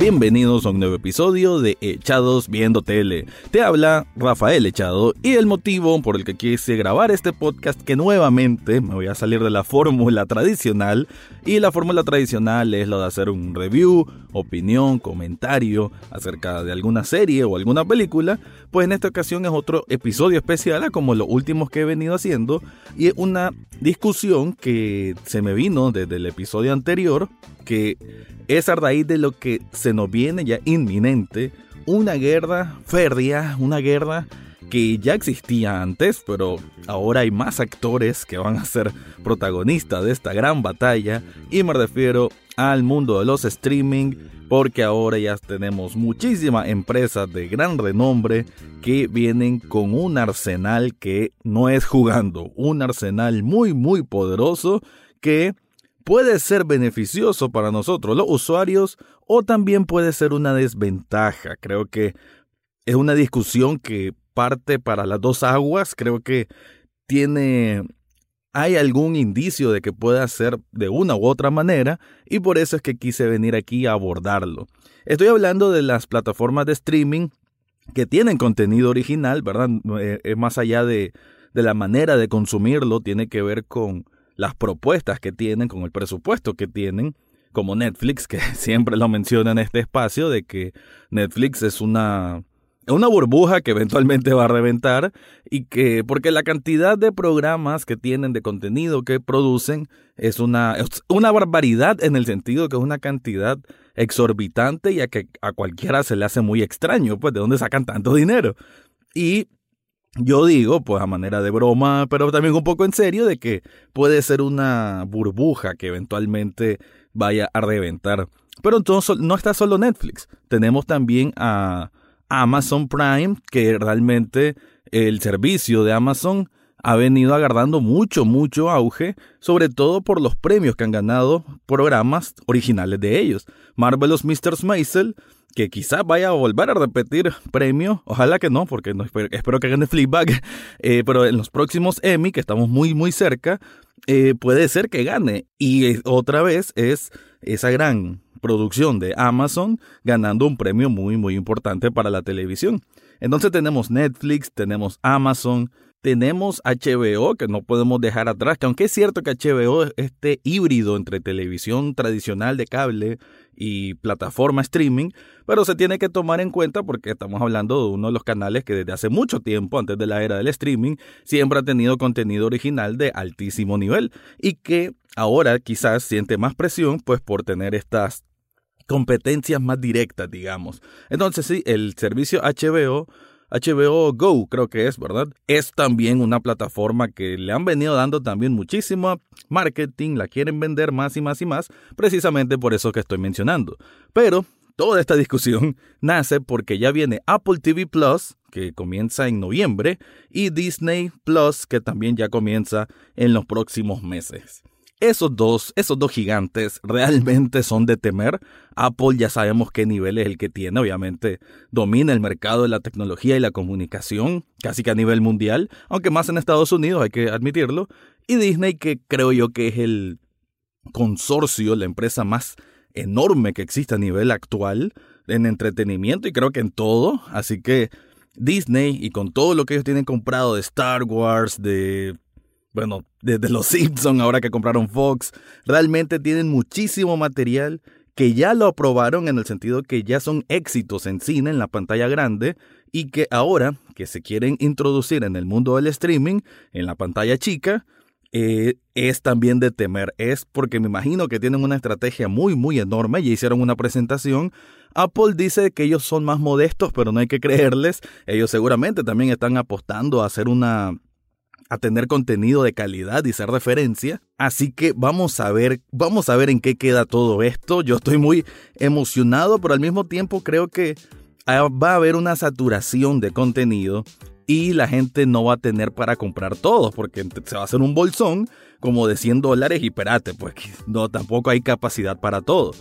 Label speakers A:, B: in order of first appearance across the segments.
A: Bienvenidos a un nuevo episodio de Echados Viendo Tele. Te habla Rafael Echado y el motivo por el que quise grabar este podcast que nuevamente me voy a salir de la fórmula tradicional y la fórmula tradicional es lo de hacer un review, opinión, comentario acerca de alguna serie o alguna película, pues en esta ocasión es otro episodio especial como los últimos que he venido haciendo y es una discusión que se me vino desde el episodio anterior que es a raíz de lo que se nos viene ya inminente, una guerra férrea, una guerra que ya existía antes, pero ahora hay más actores que van a ser protagonistas de esta gran batalla, y me refiero al mundo de los streaming, porque ahora ya tenemos muchísimas empresas de gran renombre que vienen con un arsenal que no es jugando, un arsenal muy muy poderoso que puede ser beneficioso para nosotros los usuarios o también puede ser una desventaja. Creo que es una discusión que parte para las dos aguas. Creo que tiene hay algún indicio de que pueda ser de una u otra manera y por eso es que quise venir aquí a abordarlo. Estoy hablando de las plataformas de streaming que tienen contenido original, ¿verdad? Eh, es más allá de, de la manera de consumirlo, tiene que ver con las propuestas que tienen, con el presupuesto que tienen, como Netflix, que siempre lo menciona en este espacio, de que Netflix es una, una burbuja que eventualmente va a reventar y que, porque la cantidad de programas que tienen, de contenido que producen, es una, una barbaridad en el sentido que es una cantidad exorbitante y a que a cualquiera se le hace muy extraño, pues, de dónde sacan tanto dinero. Y yo digo, pues a manera de broma, pero también un poco en serio, de que puede ser una burbuja que eventualmente vaya a reventar. Pero entonces no está solo Netflix, tenemos también a Amazon Prime, que realmente el servicio de Amazon ha venido agarrando mucho, mucho auge, sobre todo por los premios que han ganado programas originales de ellos. Marvelous Mr. Maisel que quizás vaya a volver a repetir premio, ojalá que no, porque no, espero, que gane Fleabag, eh, pero en los próximos Emmy, que estamos muy muy cerca, eh, puede ser que gane. Y otra vez es esa gran producción de Amazon ganando un premio muy muy importante para la televisión. Entonces tenemos Netflix, tenemos Amazon, tenemos HBO, que no podemos dejar atrás, que aunque es cierto que HBO es este híbrido entre televisión tradicional de cable y plataforma streaming, pero se tiene que tomar en cuenta porque estamos hablando de uno de los canales que desde hace mucho tiempo, antes de la era del streaming, siempre ha tenido contenido original de altísimo nivel y que ahora quizás siente más presión pues por tener estas competencias más directas, digamos. Entonces sí, el servicio HBO HBO Go, creo que es, ¿verdad? Es también una plataforma que le han venido dando también muchísimo marketing, la quieren vender más y más y más, precisamente por eso que estoy mencionando. Pero toda esta discusión nace porque ya viene Apple TV Plus, que comienza en noviembre, y Disney Plus, que también ya comienza en los próximos meses. Esos dos, esos dos gigantes realmente son de temer. Apple ya sabemos qué nivel es el que tiene, obviamente domina el mercado de la tecnología y la comunicación, casi que a nivel mundial, aunque más en Estados Unidos, hay que admitirlo. Y Disney, que creo yo que es el consorcio, la empresa más enorme que existe a nivel actual en entretenimiento y creo que en todo. Así que Disney y con todo lo que ellos tienen comprado de Star Wars, de bueno, desde los Simpsons, ahora que compraron Fox, realmente tienen muchísimo material que ya lo aprobaron en el sentido que ya son éxitos en cine, en la pantalla grande, y que ahora que se quieren introducir en el mundo del streaming, en la pantalla chica, eh, es también de temer. Es porque me imagino que tienen una estrategia muy, muy enorme. Ya hicieron una presentación. Apple dice que ellos son más modestos, pero no hay que creerles. Ellos seguramente también están apostando a hacer una a tener contenido de calidad y ser referencia. Así que vamos a ver, vamos a ver en qué queda todo esto. Yo estoy muy emocionado, pero al mismo tiempo creo que va a haber una saturación de contenido y la gente no va a tener para comprar todo porque se va a hacer un bolsón como de 100 dólares y espérate, pues no, tampoco hay capacidad para todo.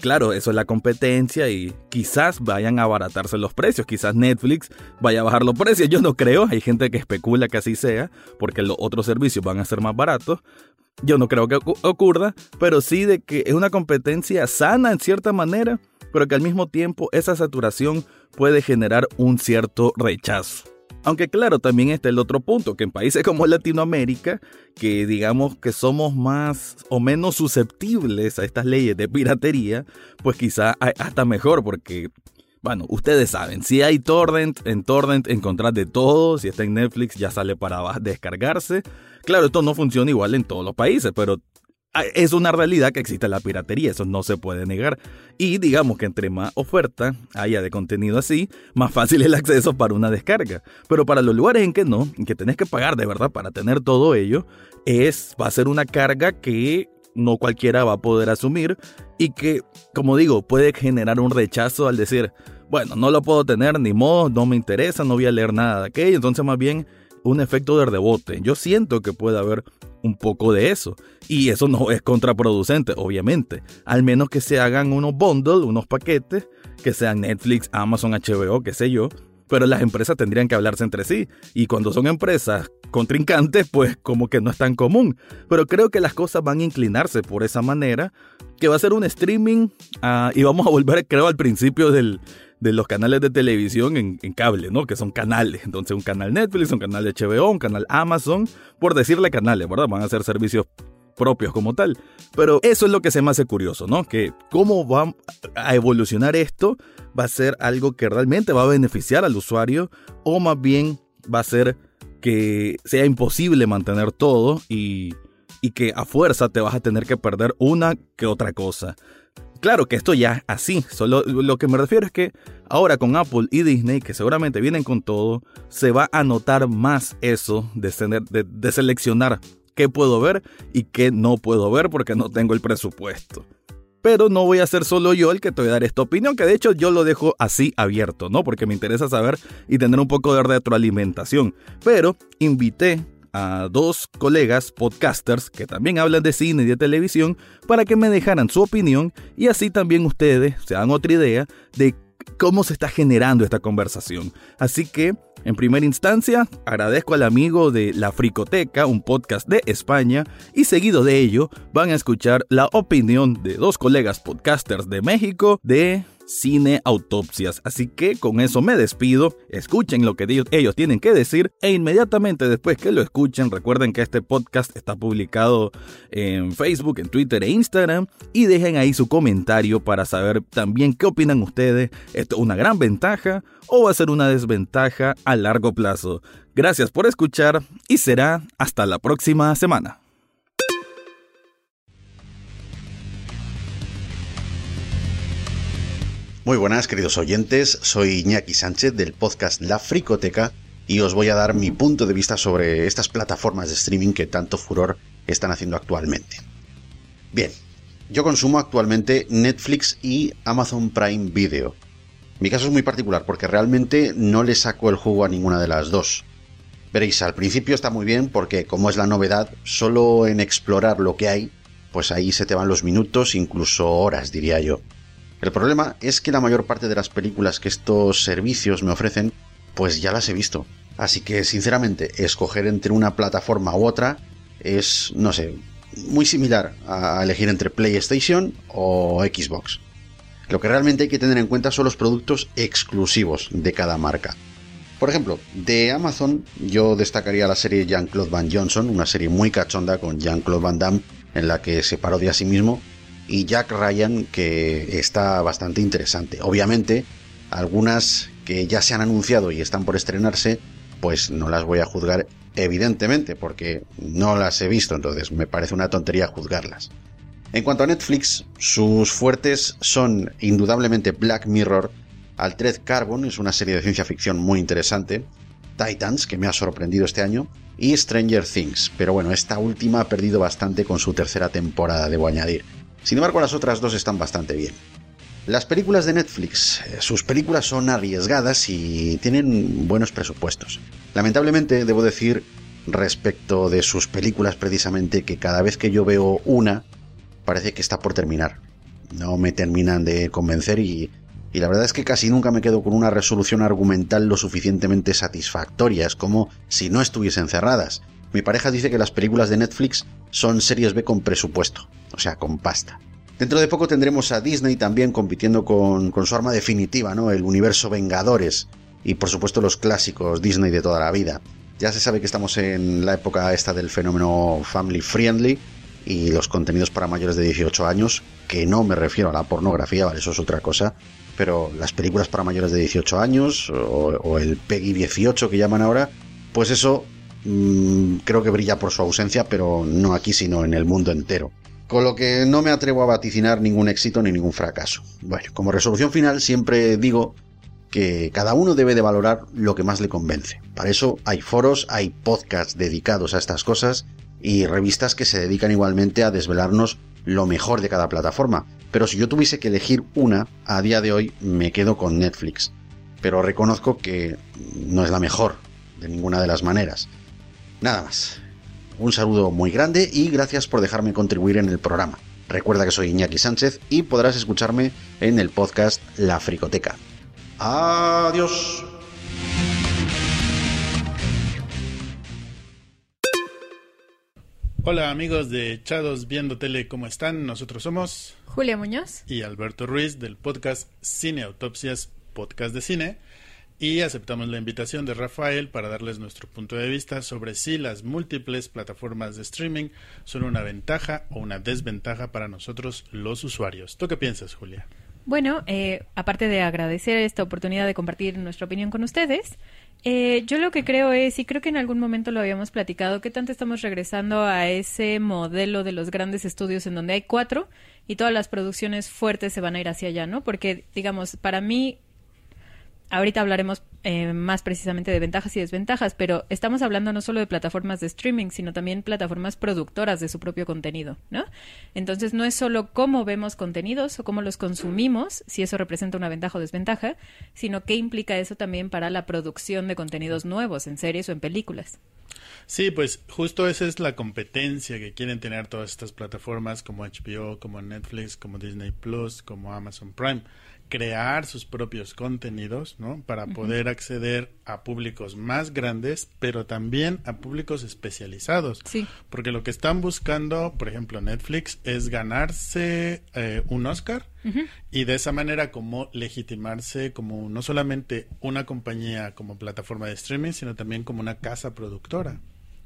A: Claro, eso es la competencia y quizás vayan a abaratarse los precios, quizás Netflix vaya a bajar los precios, yo no creo, hay gente que especula que así sea, porque los otros servicios van a ser más baratos, yo no creo que ocurra, pero sí de que es una competencia sana en cierta manera, pero que al mismo tiempo esa saturación puede generar un cierto rechazo. Aunque claro, también está el otro punto, que en países como Latinoamérica, que digamos que somos más o menos susceptibles a estas leyes de piratería, pues quizá hasta mejor, porque, bueno, ustedes saben, si hay torrent, en torrent encontrás de todo, si está en Netflix ya sale para descargarse. Claro, esto no funciona igual en todos los países, pero es una realidad que existe la piratería, eso no se puede negar. Y digamos que entre más oferta haya de contenido así, más fácil el acceso para una descarga. Pero para los lugares en que no, en que tenés que pagar de verdad para tener todo ello, es, va a ser una carga que no cualquiera va a poder asumir y que, como digo, puede generar un rechazo al decir, bueno, no lo puedo tener, ni modo, no me interesa, no voy a leer nada de aquello, entonces más bien un efecto de rebote. Yo siento que puede haber un poco de eso. Y eso no es contraproducente, obviamente. Al menos que se hagan unos bundles, unos paquetes, que sean Netflix, Amazon, HBO, qué sé yo. Pero las empresas tendrían que hablarse entre sí. Y cuando son empresas contrincantes, pues como que no es tan común. Pero creo que las cosas van a inclinarse por esa manera. Que va a ser un streaming. Ah, y vamos a volver, creo, al principio del, de los canales de televisión en, cable, ¿no? Que son canales. Entonces, un canal Netflix, un canal HBO, un canal Amazon, por decirle canales, ¿verdad? Van a ser servicios propios como tal. Pero eso es lo que se me hace curioso, ¿no? Que cómo va a evolucionar esto va a ser algo que realmente va a beneficiar al usuario o más bien va a ser que sea imposible mantener todo y, y que a fuerza te vas a tener que perder una que otra cosa. Claro que esto ya así, solo lo que me refiero es que ahora con Apple y Disney, que seguramente vienen con todo, se va a notar más eso de, de seleccionar qué puedo ver y qué no puedo ver porque no tengo el presupuesto. Pero no voy a ser solo yo el que te voy a dar esta opinión, que de hecho yo lo dejo así abierto, ¿no? Porque me interesa saber y tener un poco de retroalimentación. Pero invité a dos colegas podcasters que también hablan de cine y de televisión para que me dejaran su opinión y así también ustedes se dan otra idea de cómo se está generando esta conversación. Así que, en primera instancia, agradezco al amigo de La Fricoteca, un podcast de España, y seguido de ello van a escuchar la opinión de dos colegas podcasters de México de cine autopsias. Así que con eso me despido, escuchen lo que ellos, tienen que decir e inmediatamente después que lo escuchen recuerden que este podcast está publicado en Facebook, en Twitter e Instagram y dejen ahí su comentario para saber también qué opinan ustedes. ¿Esto es una gran ventaja o va a ser una desventaja a largo plazo? Gracias por escuchar y será hasta la próxima semana.
B: Muy buenas, queridos oyentes. Soy Iñaki Sánchez del podcast La Fricoteca y os voy a dar mi punto de vista sobre estas plataformas de streaming que tanto furor están haciendo actualmente. Bien, yo consumo actualmente Netflix y Amazon Prime Video. Mi caso es muy particular porque realmente no le saco el jugo a ninguna de las dos. Veréis, al principio está muy bien porque como es la novedad, solo en explorar lo que hay, pues ahí se te van los minutos, incluso horas, diría yo. El problema es que la mayor parte de las películas que estos servicios me ofrecen, pues ya las he visto. Así que, sinceramente, escoger entre una plataforma u otra es, no sé, muy similar a elegir entre PlayStation o Xbox. Lo que realmente hay que tener en cuenta son los productos exclusivos de cada marca. Por ejemplo, de Amazon yo destacaría la serie Jean-Claude Van Johnson, una serie muy cachonda con Jean-Claude Van Damme en la que se parodia a sí mismo y Jack Ryan que está bastante interesante. Obviamente, algunas que ya se han anunciado y están por estrenarse, pues no las voy a juzgar evidentemente porque no las he visto, entonces me parece una tontería juzgarlas. En cuanto a Netflix, sus fuertes son indudablemente Black Mirror, Altered Carbon, es una serie de ciencia ficción muy interesante, Titans, que me ha sorprendido este año, y Stranger Things, pero bueno, esta última ha perdido bastante con su tercera temporada, debo añadir. Sin embargo, las otras dos están bastante bien. Las películas de Netflix, eh, sus películas son arriesgadas y tienen buenos presupuestos. Lamentablemente, debo decir, respecto de sus películas precisamente, que cada vez que yo veo una, parece que está por terminar. no me terminan de convencer y, y la verdad es que casi nunca me quedo con una resolución argumental lo suficientemente satisfactoria, es como si no estuviesen cerradas. Mi pareja dice que las películas de Netflix son series B con presupuesto, o sea, con pasta. Dentro de poco tendremos a Disney también compitiendo con, su arma definitiva, ¿no? El universo Vengadores y por supuesto los clásicos Disney de toda la vida. Ya se sabe que estamos en la época esta del fenómeno family friendly y los contenidos para mayores de 18 años, que no me refiero a la pornografía, vale, eso es otra cosa, pero las películas para mayores de 18 años o, el PEGI 18 que llaman ahora, pues eso mmm, creo que brilla por su ausencia, pero no aquí, sino en el mundo entero. Con lo que no me atrevo a vaticinar ningún éxito ni ningún fracaso. Bueno, como resolución final siempre digo que cada uno debe de valorar lo que más le convence. Para eso hay foros, hay podcasts dedicados a estas cosas y revistas que se dedican igualmente a desvelarnos lo mejor de cada plataforma. Pero si yo tuviese que elegir una, a día de hoy me quedo con Netflix. Pero reconozco que no es la mejor, de ninguna de las maneras. Nada más. Un saludo muy grande y gracias por dejarme contribuir en el programa. Recuerda que soy Iñaki Sánchez y podrás escucharme en el podcast La Fricoteca. Adiós.
C: Hola amigos de Echados Viendo Tele, ¿cómo están? Nosotros somos
D: Julia Muñoz
C: y Alberto Ruiz del podcast Cine Autopsias, podcast de cine. Y aceptamos la invitación de Rafael para darles nuestro punto de vista sobre si las múltiples plataformas de streaming son una ventaja o una desventaja para nosotros los usuarios. ¿Tú qué piensas, Julia?
D: Bueno, eh, aparte de agradecer esta oportunidad de compartir nuestra opinión con ustedes, eh, yo lo que creo es, y creo que en algún momento lo habíamos platicado, que tanto estamos regresando a ese modelo de los grandes estudios en donde hay cuatro y todas las producciones fuertes se van a ir hacia allá, ¿no? Porque, digamos, para mí ahorita hablaremos eh, más precisamente de ventajas y desventajas, pero estamos hablando no solo de plataformas de streaming, sino también plataformas productoras de su propio contenido, ¿no? Entonces no es solo cómo vemos contenidos o cómo los consumimos, si eso representa una ventaja o desventaja, sino qué implica eso también para la producción de contenidos nuevos en series o en películas.
C: Sí, pues justo esa es la competencia que quieren tener todas estas plataformas como HBO, como Netflix, como Disney Plus, como Amazon Prime crear sus propios contenidos, ¿no? Para poder acceder a públicos más grandes, pero también a públicos especializados.
D: Sí.
C: Porque lo que están buscando, por ejemplo, Netflix, es ganarse eh, un Oscar y de esa manera como legitimarse como no solamente una compañía como plataforma de streaming, sino también como una casa productora.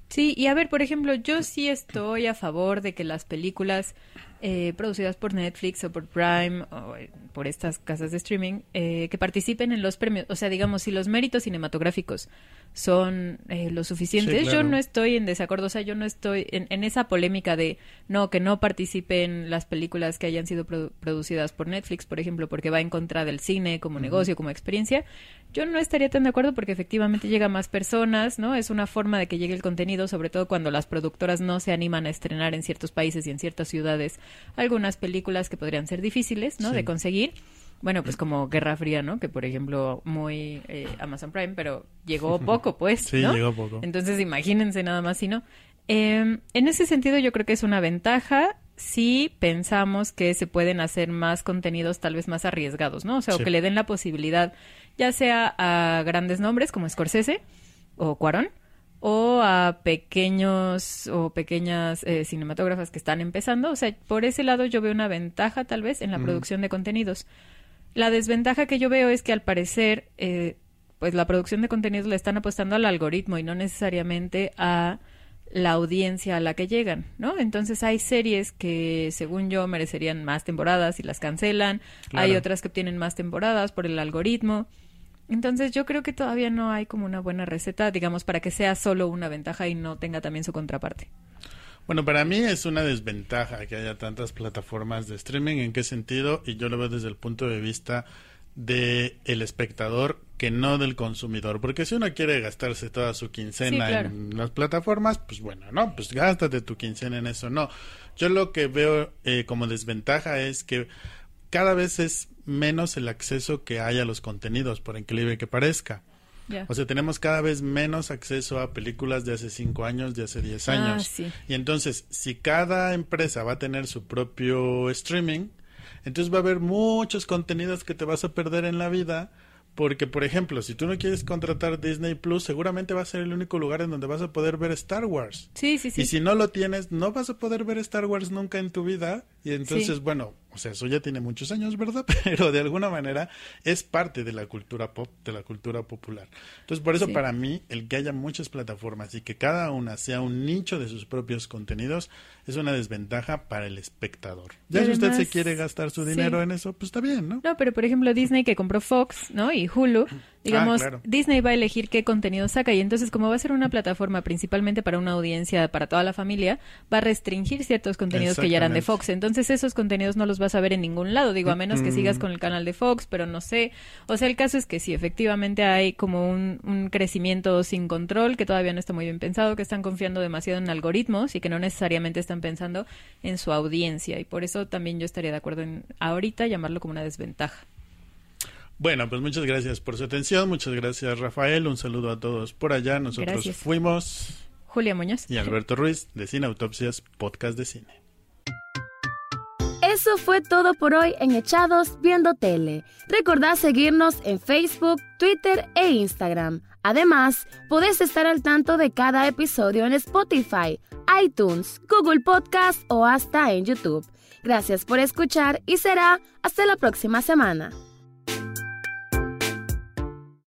D: Sí, y a ver, por ejemplo, yo sí estoy a favor de que las películas eh, producidas por Netflix o por Prime o eh, por estas casas de streaming eh, que participen en los premios. O sea, digamos, si los méritos cinematográficos son eh, lo suficientes. Yo no estoy en desacuerdo, o sea, yo no estoy en, esa polémica de no, que no participen las películas que hayan sido producidas por Netflix, por ejemplo, porque va en contra del cine como negocio, como experiencia. Yo no estaría tan de acuerdo porque efectivamente llega más personas, ¿no? Es una forma de que llegue el contenido, sobre todo cuando las productoras no se animan a estrenar en ciertos países y en ciertas ciudades algunas películas que podrían ser difíciles, ¿no? De conseguir bueno, pues como Guerra Fría, ¿no? Que por ejemplo, muy eh, Amazon Prime, pero llegó poco, pues.
C: Sí, llegó poco.
D: Entonces, imagínense nada más si no. Em, en ese sentido, yo creo que es una ventaja si pensamos que se pueden hacer más contenidos tal vez más arriesgados, ¿no? O sea, o que le den la posibilidad, ya sea a grandes nombres como Scorsese o Cuarón, o a pequeños o pequeñas eh, cinematógrafas que están empezando. O sea, por ese lado yo veo una ventaja tal vez en la producción de contenidos. La desventaja que yo veo es que al parecer, eh, pues la producción de contenidos le están apostando al algoritmo y no necesariamente a la audiencia a la que llegan, ¿no? Entonces hay series que, según yo, merecerían más temporadas y las cancelan. Hay otras que tienen más temporadas por el algoritmo. Entonces yo creo que todavía no hay como una buena receta, digamos, para que sea solo una ventaja y no tenga también su contraparte.
C: Bueno, para mí es una desventaja que haya tantas plataformas de streaming. ¿En qué sentido? Y yo lo veo desde el punto de vista de el espectador que no del consumidor. Porque si uno quiere gastarse toda su quincena en las plataformas, pues bueno, no, pues gástate tu quincena en eso. No, yo lo que veo eh, como desventaja es que cada vez es menos el acceso que hay a los contenidos, por increíble que parezca. O sea, tenemos cada vez menos acceso a películas de hace cinco años, de hace diez ah, años. Y entonces, si cada empresa va a tener su propio streaming, Entonces va a haber muchos contenidos que te vas a perder en la vida porque, por ejemplo, si tú no quieres contratar Disney Plus, seguramente va a ser el único lugar en donde vas a poder ver Star Wars.
D: Sí, sí, sí.
C: Y si no lo tienes, no vas a poder ver Star Wars nunca en tu vida. Y entonces, bueno, o sea, eso ya tiene muchos años, ¿verdad? Pero de alguna manera es parte de la cultura pop, de la cultura popular. Entonces, por eso para mí, el que haya muchas plataformas y que cada una sea un nicho de sus propios contenidos es una desventaja para el espectador. Ya si usted se quiere gastar su dinero en eso, pues está bien, ¿no?
D: No, pero por ejemplo Disney que compró Fox, ¿no? Y Hulu, digamos, ah, Disney va a elegir qué contenido saca y entonces como va a ser una plataforma principalmente para una audiencia, para toda la familia, va a restringir ciertos contenidos que ya eran de Fox. Entonces esos contenidos no los vas a ver en ningún lado, digo, a menos que sigas con el canal de Fox, pero no sé. O sea, el caso es que sí, efectivamente hay como un, un crecimiento sin control que todavía no está muy bien pensado, que están confiando demasiado en algoritmos y que no necesariamente están pensando en su audiencia y por eso también yo estaría de acuerdo en ahorita llamarlo como una desventaja.
C: Bueno, pues muchas gracias por su atención, muchas gracias Rafael, un saludo a todos por allá, nosotros fuimos
D: Julia Muñoz
C: y Alberto Ruiz de Cine Autopsias, podcast de cine.
E: Eso fue todo por hoy en Echados Viendo Tele. Recordad seguirnos en Facebook, Twitter e Instagram. Además, podés estar al tanto de cada episodio en Spotify, iTunes, Google Podcast o hasta en YouTube. Gracias por escuchar y será hasta la próxima semana.